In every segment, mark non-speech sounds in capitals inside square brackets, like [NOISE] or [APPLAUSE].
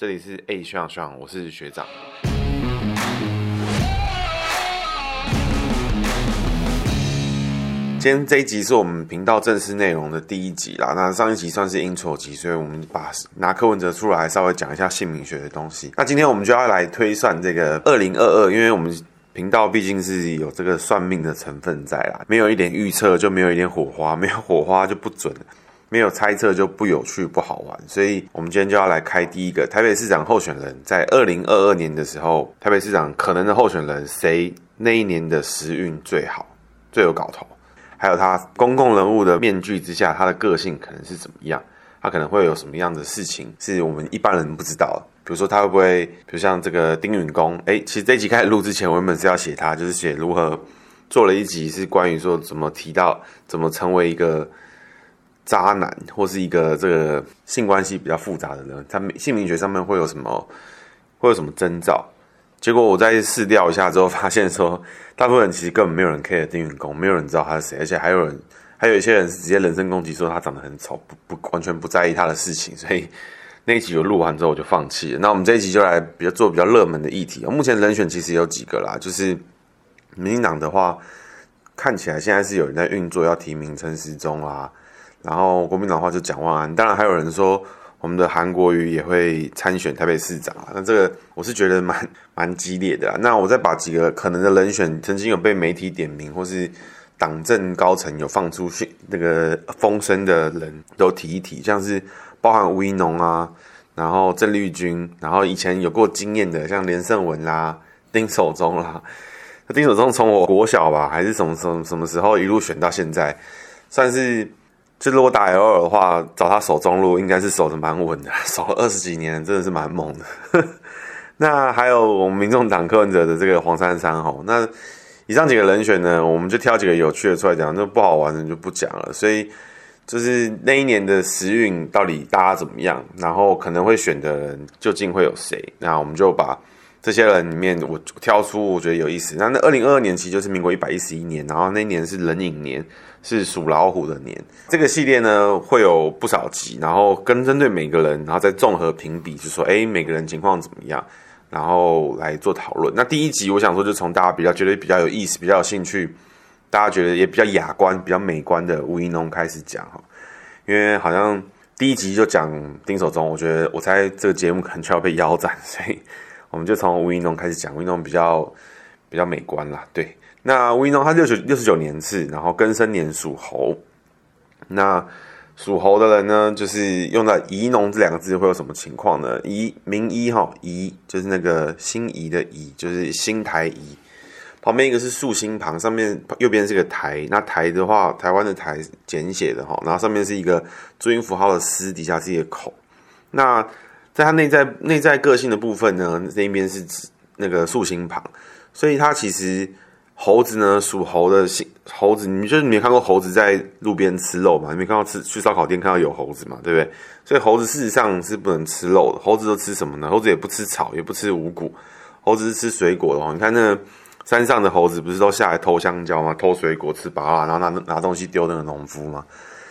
这里是 A 学长学长，我是学长。今天这一集是我们频道正式内容的第一集啦。那上一集算是 intro 集，所以我们把拿柯文哲出来稍微讲一下姓名学的东西。那今天我们就要来推算这个二零二二，因为我们频道毕竟是有这个算命的成分在啦，没有一点预测就没有一点火花，没有火花就不准。没有猜测就不有趣不好玩，所以我们今天就要来开第一个台北市长候选人，在二零二二年的时候，台北市长可能的候选人谁那一年的时运最好，最有搞头，还有他公共人物的面具之下，他的个性可能是怎么样，他可能会有什么样的事情是我们一般人不知道，比如说他会不会，比如像这个丁允恭，哎，其实这一集开始录之前，我原本是要写他，就是写如何做了一集是关于说怎么提到怎么成为一个。渣男或是一个这个性关系比较复杂的人，他姓名学上面会有什么会有什么征兆？结果我在试调一下之后，发现说，大部分人其实根本没有人 care 丁允恭，没有人知道他是谁，而且还有人还有一些人是直接人身攻击，说他长得很丑，不不完全不在意他的事情。所以那一集我录完之后我就放弃了。那我们这一集就来比较做比较热门的议题。目前人选其实有几个啦，就是民进党的话，看起来现在是有人在运作，要提名陈时中啊。然后国民党的话就蒋万安，当然还有人说我们的韩国瑜也会参选台北市长啊。那这个我是觉得蛮蛮激烈的啊。那我再把几个可能的人选，曾经有被媒体点名或是党政高层有放出讯那个风声的人都提一提，像是包含吴怡农啊，然后郑丽君，然后以前有过经验的像连胜文啦、丁守中啦。丁守中从我国小吧，还是什么什么什么时候一路选到现在，算是。就如果打 L2 的话，找他守中路应该是守的蛮稳的，[LAUGHS] 守了二十几年，真的是蛮猛的。[LAUGHS] 那还有我们民众党柯文哲的这个黄珊珊吼，那以上几个人选呢，我们就挑几个有趣的出来讲，那不好玩的就不讲了。所以就是那一年的时运到底大家怎么样，然后可能会选的人究竟会有谁？那我们就把这些人里面我挑出我觉得有意思。那那二零二二年其实就是民国一百一十一年，然后那一年是壬寅年。是属老虎的年，这个系列呢会有不少集，然后跟针对每个人，然后再综合评比，就说，哎，每个人情况怎么样，然后来做讨论。那第一集我想说，就从大家比较觉得比较有意思、比较有兴趣，大家觉得也比较雅观、比较美观的吴怡农开始讲哈，因为好像第一集就讲丁守中，我觉得我猜这个节目可能就要被腰斩，所以我们就从吴怡农开始讲，吴怡农比较比较美观啦，对。那吴怡农他六十六十九年次，然后庚申年属猴。那属猴的人呢，就是用到“宜农”这两个字会有什么情况呢？宜名医哈，宜就是那个心仪的宜，就是新台宜。旁边一个是竖心旁，上面右边是个台。那台的话，台湾的台简写的哈，然后上面是一个注音符号的“思”，底下是一个口。那在他内在内在个性的部分呢，那边是指那个竖心旁，所以他其实。猴子呢，属猴的性猴子，你就是你没看过猴子在路边吃肉嘛？你没看到吃去烧烤店看到有猴子嘛？对不对？所以猴子事实上是不能吃肉的。猴子都吃什么呢？猴子也不吃草，也不吃五谷，猴子是吃水果的哦。你看那山上的猴子不是都下来偷香蕉吗？偷水果吃芭乐，然后拿拿东西丢那个农夫吗？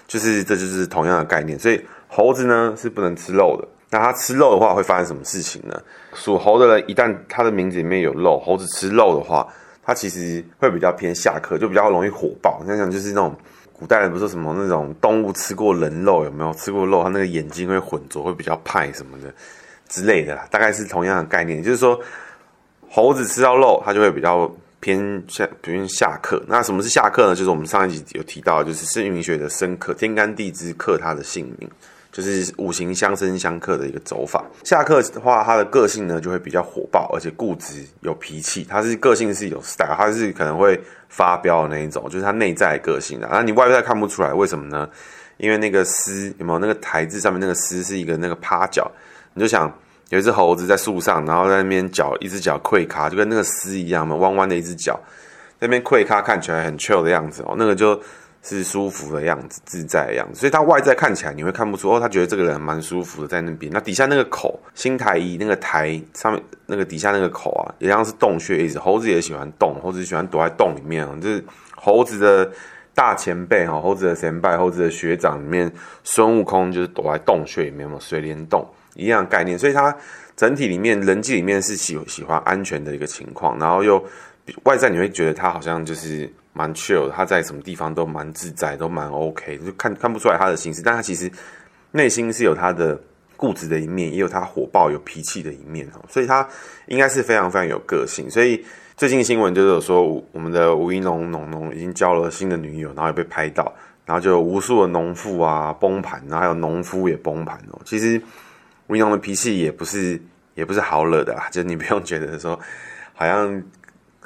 就是这就是同样的概念。所以猴子呢是不能吃肉的。那它吃肉的话会发生什么事情呢？属猴的人一旦他的名字里面有肉，猴子吃肉的话。它其实会比较偏下克，就比较容易火爆。你想想，就是那种古代人不是什么那种动物吃过人肉有没有？吃过肉，它那个眼睛会浑浊，会比较派什么的之类的啦。大概是同样的概念，就是说猴子吃到肉，它就会比较偏下，偏下克。那什么是下克呢？就是我们上一集有提到，就是姓名学的生克，天干地支克它的姓名。就是五行相生相克的一个走法。下克的话，他的个性呢就会比较火爆，而且固执有脾气。他是个性是有 style，他是可能会发飙的那一种，就是他内在个性的。那你外在看不出来，为什么呢？因为那个“狮”有没有那个台字上面那个“狮”是一个那个趴脚，你就想有一只猴子在树上，然后在那边脚一只脚跪咖，就跟那个“狮”一样嘛，弯弯的一只脚，那边跪咖，看起来很 chill 的样子哦，那个就。是舒服的样子，自在的样子，所以他外在看起来你会看不出哦，他觉得这个人蛮舒服的在那边。那底下那个口，新台一那个台上面那个底下那个口啊，一样是洞穴意思。猴子也喜欢洞，猴子喜欢躲在洞里面哦。就是猴子的大前辈哈，猴子的前辈，猴子的学长里面，孙悟空就是躲在洞穴里面嘛，水帘洞。一样概念，所以他整体里面人际里面是喜喜欢安全的一个情况，然后又外在你会觉得他好像就是蛮 chill，他在什么地方都蛮自在，都蛮 OK，就看看不出来他的心思，但他其实内心是有他的固执的一面，也有他火爆有脾气的一面哦，所以他应该是非常非常有个性，所以。最近新闻就是有说，我们的吴一农农农已经交了新的女友，然后也被拍到，然后就有无数的农妇啊崩盘，然后还有农夫也崩盘哦。其实吴一农的脾气也不是也不是好惹的啊，就是你不用觉得说 [LAUGHS] 好像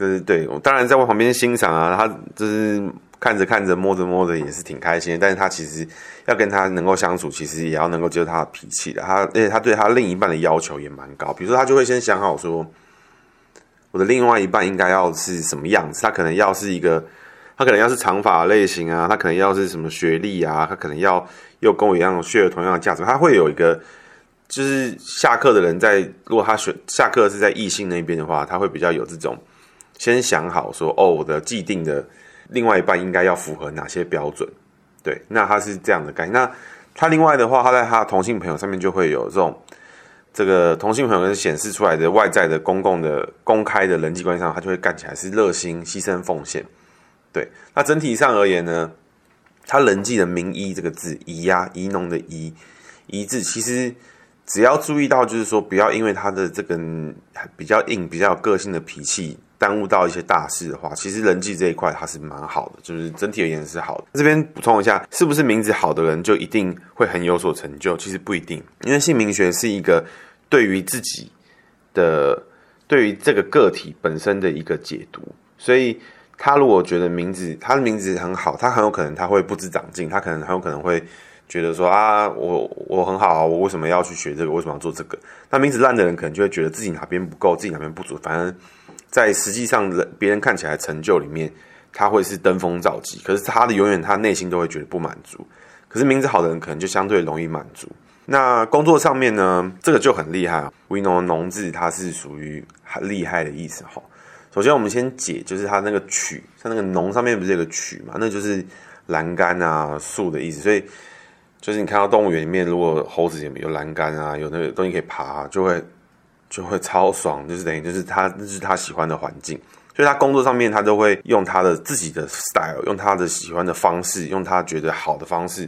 就是对，我当然在我旁边欣赏啊，他就是看着看着摸着摸着也是挺开心，但是他其实要跟他能够相处，其实也要能够接受他的脾气的。他而且他对他另一半的要求也蛮高，比如说他就会先想好说。我的另外一半应该要是什么样子？他可能要是一个，他可能要是长发类型啊，他可能要是什么学历啊，他可能要又跟我一样血有同样的价值。他会有一个，就是下课的人在，如果他选下课是在异性那边的话，他会比较有这种先想好说，哦，我的既定的另外一半应该要符合哪些标准？对，那他是这样的概念。那他另外的话，他在他的同性朋友上面就会有这种。这个同性朋友显示出来的外在的公共的公开的人际关系上，他就会干起来是热心、牺牲、奉献。对，那整体上而言呢，他人际的名医这个字，宜呀，宜农的宜，宜字，其实只要注意到，就是说不要因为他的这个比较硬、比较有个性的脾气，耽误到一些大事的话，其实人际这一块他是蛮好的，就是整体而言是好的。这边补充一下，是不是名字好的人就一定会很有所成就？其实不一定，因为姓名学是一个对于自己的、对于这个个体本身的一个解读。所以他如果觉得名字他的名字很好，他很有可能他会不知长进，他可能很有可能会觉得说啊，我我很好，我为什么要去学这个？为什么要做这个？那名字烂的人可能就会觉得自己哪边不够，自己哪边不足，反正。在实际上，人别人看起来成就里面，他会是登峰造极，可是他的永远他内心都会觉得不满足。可是名字好的人可能就相对容易满足。那工作上面呢，这个就很厉害啊。吴怡农的农字，它是属于很厉害的意思哈。首先我们先解，就是它那个曲，像那个农上面不是有个曲嘛，那就是栏杆啊树的意思。所以就是你看到动物园里面，如果猴子有栏杆啊，有那个东西可以爬，就会。就会超爽，就是等于就是他，那是他喜欢的环境，所以他工作上面他都会用他的自己的 style，用他的喜欢的方式，用他觉得好的方式，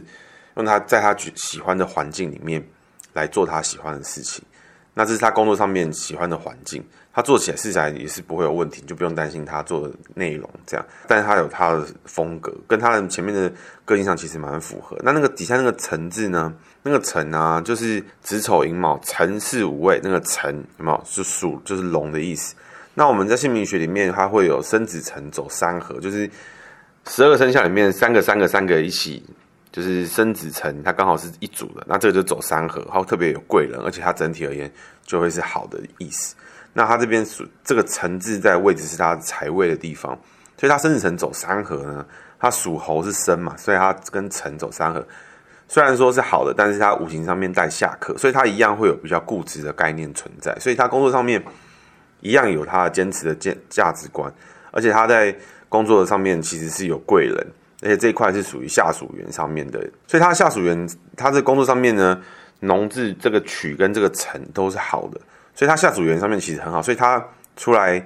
用他在他喜欢的环境里面来做他喜欢的事情。那这是他工作上面喜欢的环境，他做起来试起来也是不会有问题，就不用担心他做的内容这样。但是他有他的风格，跟他的前面的个性上其实蛮符合。那那个底下那个层字呢？那个辰啊，就是子丑寅卯辰巳午未，那个辰有没有？是属就是龙的意思。那我们在姓名学里面，它会有生子辰走三合，就是十二生肖里面三个三个三个一起，就是生子辰，它刚好是一组的。那这个就走三合，它特别有贵人，而且它整体而言就会是好的意思。那它这边属这个辰字在位置是它财位的地方，所以它生子辰走三合呢，它属猴是生嘛，所以它跟辰走三合。虽然说是好的，但是他五行上面带下克，所以他一样会有比较固执的概念存在，所以他工作上面一样有他的坚持的价价值观，而且他在工作的上面其实是有贵人，而且这一块是属于下属缘上面的，所以他下属缘他在工作上面呢，农字这个曲跟这个辰都是好的，所以他下属缘上面其实很好，所以他出来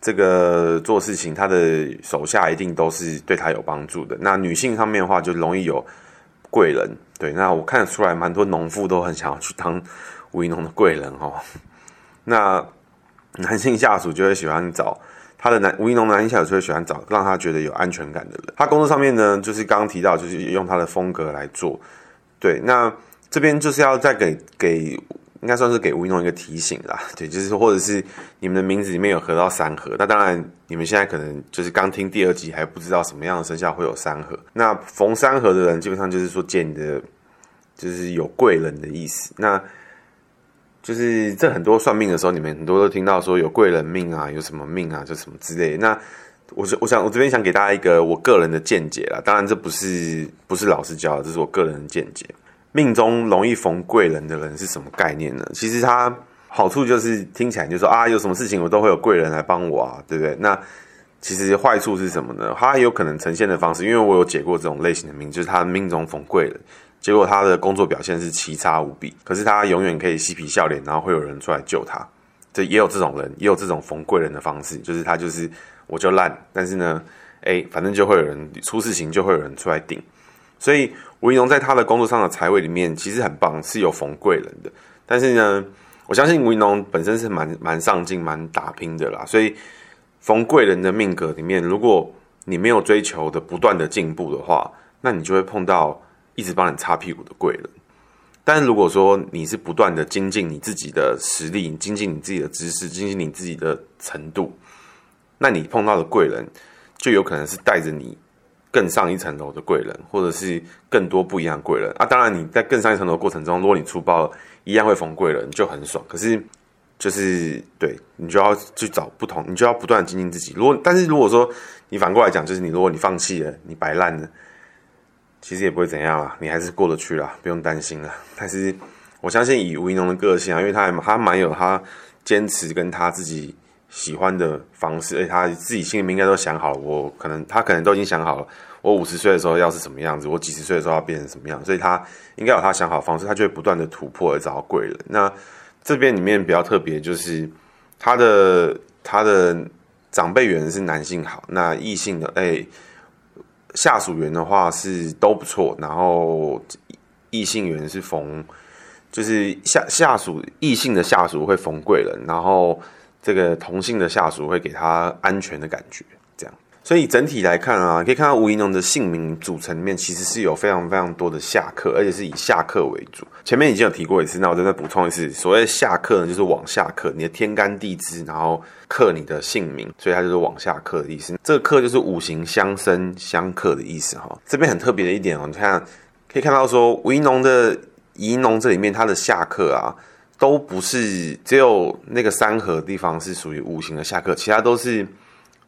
这个做事情，他的手下一定都是对他有帮助的。那女性上面的话，就容易有。贵人，对，那我看得出来，蛮多农妇都很想要去当吴一农的贵人哦。[LAUGHS] 那男性下属就会喜欢找他的男吴一农男性下属就会喜欢找让他觉得有安全感的人。他工作上面呢，就是刚刚提到，就是用他的风格来做。对，那这边就是要再给给。应该算是给吴一农一个提醒啦，[LAUGHS] 对，就是或者是你们的名字里面有合到三合，那当然你们现在可能就是刚听第二集还不知道什么样的生肖会有三合。那逢三合的人基本上就是说见你的，就是有贵人的意思。那就是这很多算命的时候，你们很多都听到说有贵人命啊，有什么命啊，就什么之类。那我我想我这边想给大家一个我个人的见解啦，当然这不是不是老师教的，这是我个人的见解。命中容易逢贵人的人是什么概念呢？其实他好处就是听起来就说啊，有什么事情我都会有贵人来帮我啊，对不对？那其实坏处是什么呢？他有可能呈现的方式，因为我有解过这种类型的命，就是他命中逢贵人，结果他的工作表现是奇差无比，可是他永远可以嬉皮笑脸，然后会有人出来救他。这也有这种人，也有这种逢贵人的方式，就是他就是我就烂，但是呢，哎，反正就会有人出事情，就会有人出来顶。所以吴怡农在他的工作上的财位里面其实很棒，是有逢贵人的。但是呢，我相信吴怡农本身是蛮蛮上进、蛮打拼的啦。所以逢贵人的命格里面，如果你没有追求的不断的进步的话，那你就会碰到一直帮你擦屁股的贵人。但是如果说你是不断的精进你自己的实力，精进你自己的知识，精进你自己的程度，那你碰到的贵人就有可能是带着你更上一层楼的贵人，或者是更多不一样贵人啊。当然你在更上一层楼过程中，如果你出包一样会逢贵人，就很爽。可是就是对你就要去找不同，你就要不断精进自己。如果但是如果说你反过来讲，就是你如果你放弃了，你摆烂了。其实也不会怎样啊，你还是过得去啦，不用担心了。但是我相信以吴一农的个性啊，因为他还他蛮有他坚持跟他自己喜欢的方式，而他自己心里面应该都想好了，我可能他可能都已经想好了，我五十岁的时候要是什么样子，我几十岁的时候要变成什么样，所以他应该有他想好方式，他就会不断的突破而找到贵人。那这边里面比较特别就是他的他的长辈缘是男性好，那异性的哎。下属缘的话是都不错，然后异性缘是逢，就是下下属异性的下属会逢贵人，然后这个同性的下属会给他安全的感觉，这样。所以整体来看啊，可以看到吴怡农的姓名组成里面其实是有非常非常多的下克，而且是以下克为主。前面已经有提过一次，那我再再补充一次，所谓下克呢，就是往下克你的天干地支，然后克你的姓名，所以它就是往下克的意思。这个克就是五行相生相克的意思哈。这边很特别的一点哦，你看可以看到说吴怡农的怡农这里面它的下克啊，都不是只有那个三合地方是属于五行的下克，其他都是。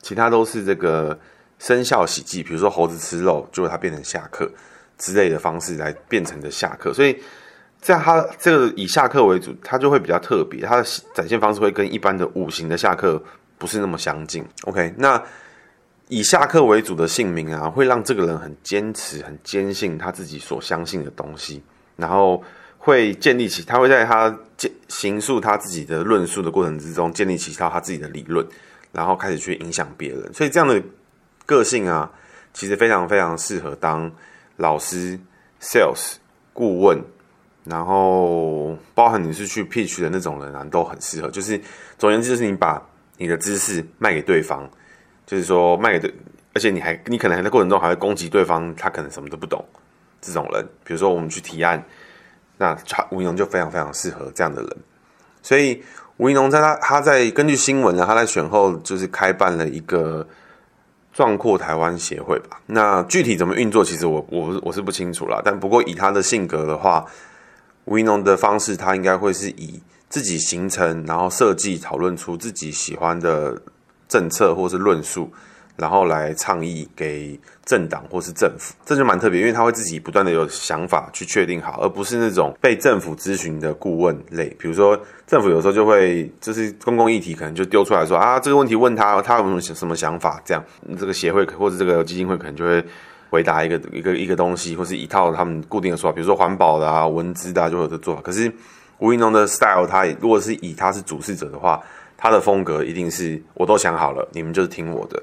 其他都是这个生肖喜忌，比如说猴子吃肉，就它变成下克之类的方式来变成的下克，所以在它这个以下克为主，它就会比较特别，它的展现方式会跟一般的五行的下克不是那么相近。OK，那以下克为主的姓名啊，会让这个人很坚持、很坚信他自己所相信的东西，然后会建立起他会在他建行述他自己的论述的过程之中，建立起一套他自己的理论。然后开始去影响别人，所以这样的个性啊，其实非常非常适合当老师、sales、顾问，然后包含你是去 pitch 的那种人啊，都很适合。就是总而言之，就是你把你的知识卖给对方，就是说卖给对，而且你还你可能还在过程中还会攻击对方，他可能什么都不懂。这种人，比如说我们去提案，那吴怡农就非常非常适合这样的人，所以。吴怡农在他他在根据新闻呢，他在选后就是开办了一个壮阔台湾协会吧。那具体怎么运作，其实我我我是不清楚啦。但不过以他的性格的话，吴怡农的方式，他应该会是以自己形成，然后设计讨论出自己喜欢的政策或是论述。然后来倡议给政党或是政府，这就蛮特别，因为他会自己不断的有想法去确定好，而不是那种被政府咨询的顾问类。比如说，政府有时候就会就是公共议题，可能就丢出来说啊，这个问题问他，他有什么什么想法？这样，这个协会或者这个基金会可能就会回答一个一个一个东西，或是一套他们固定的说法，比如说环保的啊、文资的啊，就会有这做法。可是吴怡农的 style，他如果是以他是主事者的话，他的风格一定是我都想好了，你们就是听我的。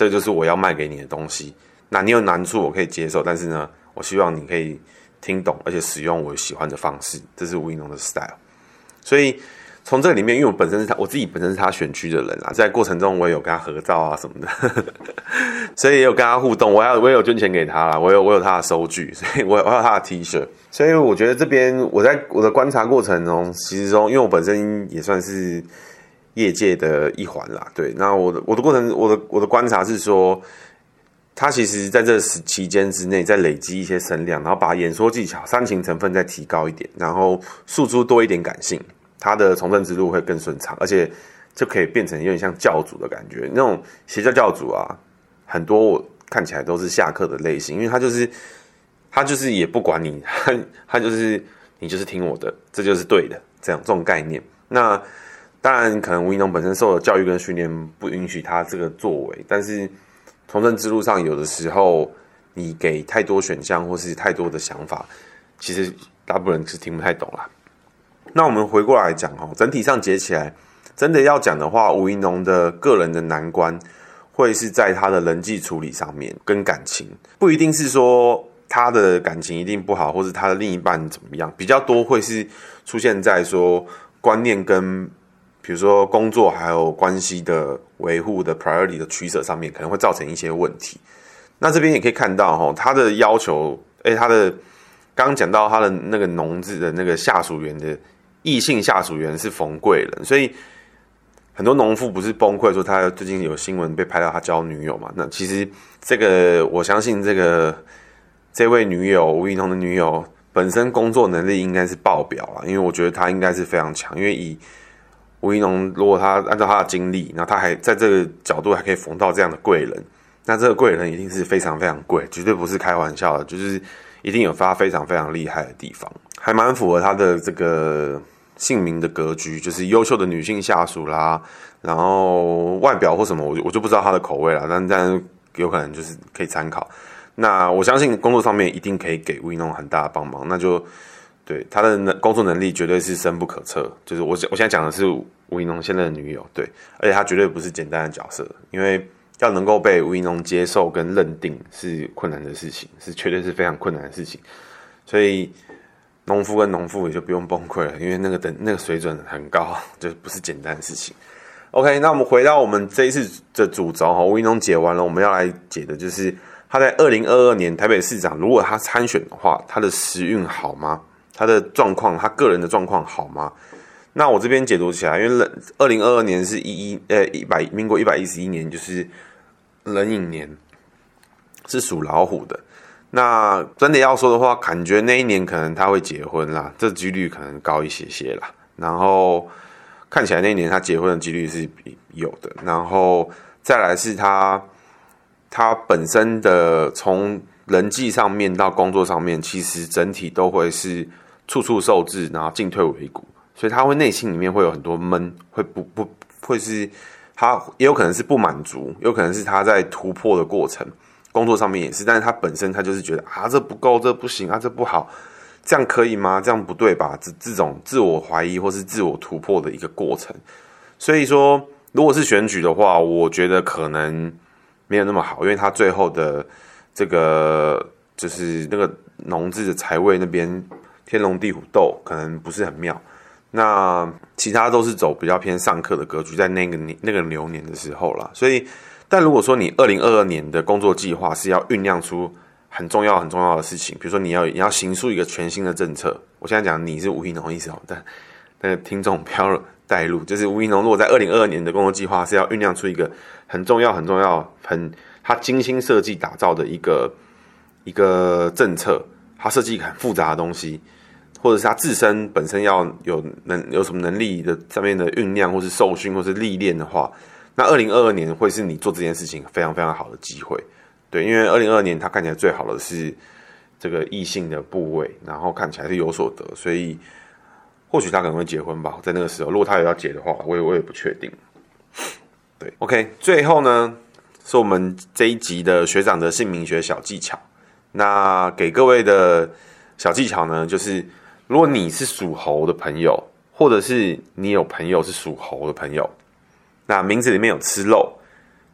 这就是我要卖给你的东西。那你有难处，我可以接受，但是呢，我希望你可以听懂，而且使用我喜欢的方式。这是吴怡农的 style。所以从这里面，因为我本身是他，我自己本身是他选区的人啊，在过程中我也有跟他合照啊什么的，[LAUGHS] 所以也有跟他互动。我要我也有捐钱给他啦，我有我有他的收据，所以我有我有他的 T 恤。所以我觉得这边我在我的观察过程中，其实中，因为我本身也算是。业界的一环啦，对，那我的我的过程，我的我的观察是说，他其实在这时期间之内，在累积一些声量，然后把演说技巧、煽情成分再提高一点，然后诉诸多一点感性，他的从政之路会更顺畅，而且就可以变成有点像教主的感觉。那种邪教教主啊，很多我看起来都是下课的类型，因为他就是他就是也不管你，他他就是你就是听我的，这就是对的，这样这种概念。那当然，可能吴怡农本身受的教育跟训练不允许他这个作为，但是从政之路上，有的时候你给太多选项或是太多的想法，其实大部分人是听不太懂啦。那我们回过来讲哦，整体上结起来，真的要讲的话，吴怡农的个人的难关会是在他的人际处理上面，跟感情不一定是说他的感情一定不好，或是他的另一半怎么样，比较多会是出现在说观念跟比如说工作还有关系的维护的 priority 的取舍上面，可能会造成一些问题。那这边也可以看到哈，他的要求，诶，他的刚刚讲到他的那个农字的那个下属员的。异性下属员是冯贵人，所以很多农妇不是崩溃说他最近有新闻被拍到他交女友嘛？那其实这个我相信这个这位女友吴怡农的女友本身工作能力应该是爆表了，因为我觉得她应该是非常强。因为以吴一农如果他按照他的经历，然后他还在这个角度还可以逢到这样的贵人，那这个贵人一定是非常非常贵，绝对不是开玩笑的，就是一定有他非常非常厉害的地方。还蛮符合他的这个姓名的格局，就是优秀的女性下属啦，然后外表或什么，我就我就不知道他的口味了，但但有可能就是可以参考。那我相信工作上面一定可以给吴一农很大的帮忙，那就对他的能工作能力绝对是深不可测。就是我我现在讲的是吴怡农现在的女友，对，而且他绝对不是简单的角色，因为要能够被吴怡农接受跟认定是困难的事情，是绝对是非常困难的事情，所以。农夫跟农妇也就不用崩溃了，因为那个等那个水准很高，[LAUGHS] 就不是简单的事情。OK，那我们回到我们这一次的主轴哈，吴怡农解完了，我们要来解的就是他在二零二二年台北市长，如果他参选的话，他的时运好吗？他的状况，他个人的状况好吗？那我这边解读起来，因为二零二二年是一一呃一百民国一百一十一年，就是壬寅年，是属老虎的。那真的要说的话，感觉那一年可能他会结婚啦，这几率可能高一些些啦。然后看起来那一年他结婚的几率是有的。然后再来是他他本身的从人际上面到工作上面，其实整体都会是处处受制，然后进退维谷，所以他会内心里面会有很多闷，会不不会是他也有可能是不满足，有可能是他在突破的过程。工作上面也是，但是他本身他就是觉得啊，这不够，这不行啊，这不好，这样可以吗？这样不对吧？这这种自我怀疑或是自我突破的一个过程。所以说，如果是选举的话，我觉得可能没有那么好，因为他最后的这个就是那个农字的财位那边天龙地虎斗，可能不是很妙。那其他都是走比较偏上课的格局，在那个那个流年的时候啦，所以。但如果说你二零二二年的工作计划是要酝酿出很重要很重要的事情，比如说你要你要行出一个全新的政策，我现在讲你是吴怡农意思哦，但那个听众不要带入，就是吴怡农如果在二零二二年的工作计划是要酝酿出一个很重要很重要很他精心设计打造的一个一个政策，他设计很复杂的东西，或者是他自身本身要有能有什么能力的上面的酝酿或是受训或是历练的话。那二零二二年会是你做这件事情非常非常好的机会，对，因为二零二二年他看起来最好的是这个异性的部位，然后看起来是有所得，所以或许他可能会结婚吧，在那个时候，如果他有要结的话，我也我也不确定。对，OK，最后呢是我们这一集的学长的姓名学小技巧，那给各位的小技巧呢，就是如果你是属猴的朋友，或者是你有朋友是属猴的朋友。那名字里面有吃肉，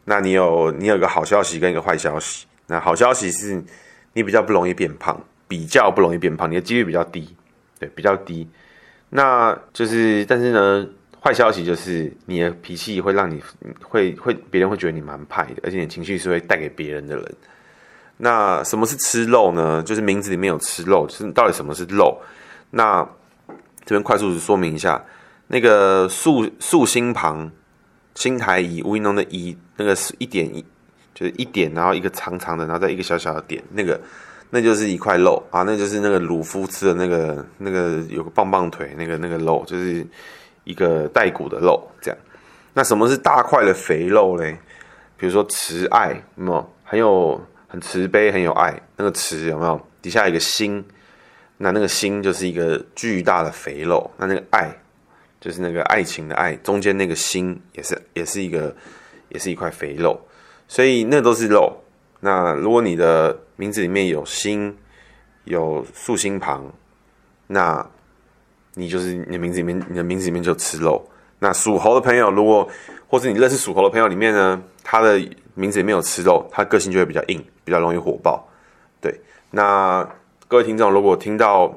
那你有你有一个好消息跟一个坏消息。那好消息是，你比较不容易变胖，比较不容易变胖，你的几率比较低，对，比较低。那就是，但是呢，坏消息就是你的脾气会让你会会别人会觉得你蛮派的，而且你情绪是会带给别人的人。那什么是吃肉呢？就是名字里面有吃肉，就是到底什么是肉？那这边快速说明一下，那个竖竖心旁。心台乙吴云龙的乙，那个是一点一，就是一点，然后一个长长的，然后再一个小小的点，那个那就是一块肉啊，那就是那个鲁夫吃的那个那个有个棒棒腿那个那个肉，就是一个带骨的肉这样。那什么是大块的肥肉嘞？比如说慈爱，有没有？很有很慈悲，很有爱，那个慈有没有？底下有一个心，那那个心就是一个巨大的肥肉，那那个爱。就是那个爱情的爱，中间那个心也是也是一个，也是一块肥肉，所以那都是肉。那如果你的名字里面有心，有竖心旁，那你就是你的名字里面，你的名字里面就吃肉。那属猴的朋友，如果或是你认识属猴的朋友里面呢，他的名字里面有吃肉，他个性就会比较硬，比较容易火爆。对，那各位听众，如果听到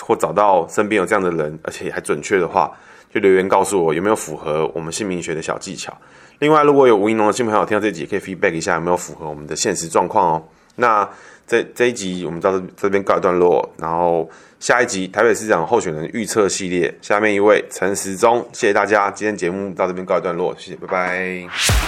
或找到身边有这样的人，而且还准确的话，就留言告诉我有没有符合我们姓名学的小技巧。另外，如果有吴怡农的新朋友听到这集，也可以 feedback 一下有没有符合我们的现实状况哦。那这这一集我们到这这边告一段落，然后下一集台北市长候选人预测系列，下面一位陈时中，谢谢大家，今天节目到这边告一段落，谢谢，拜拜。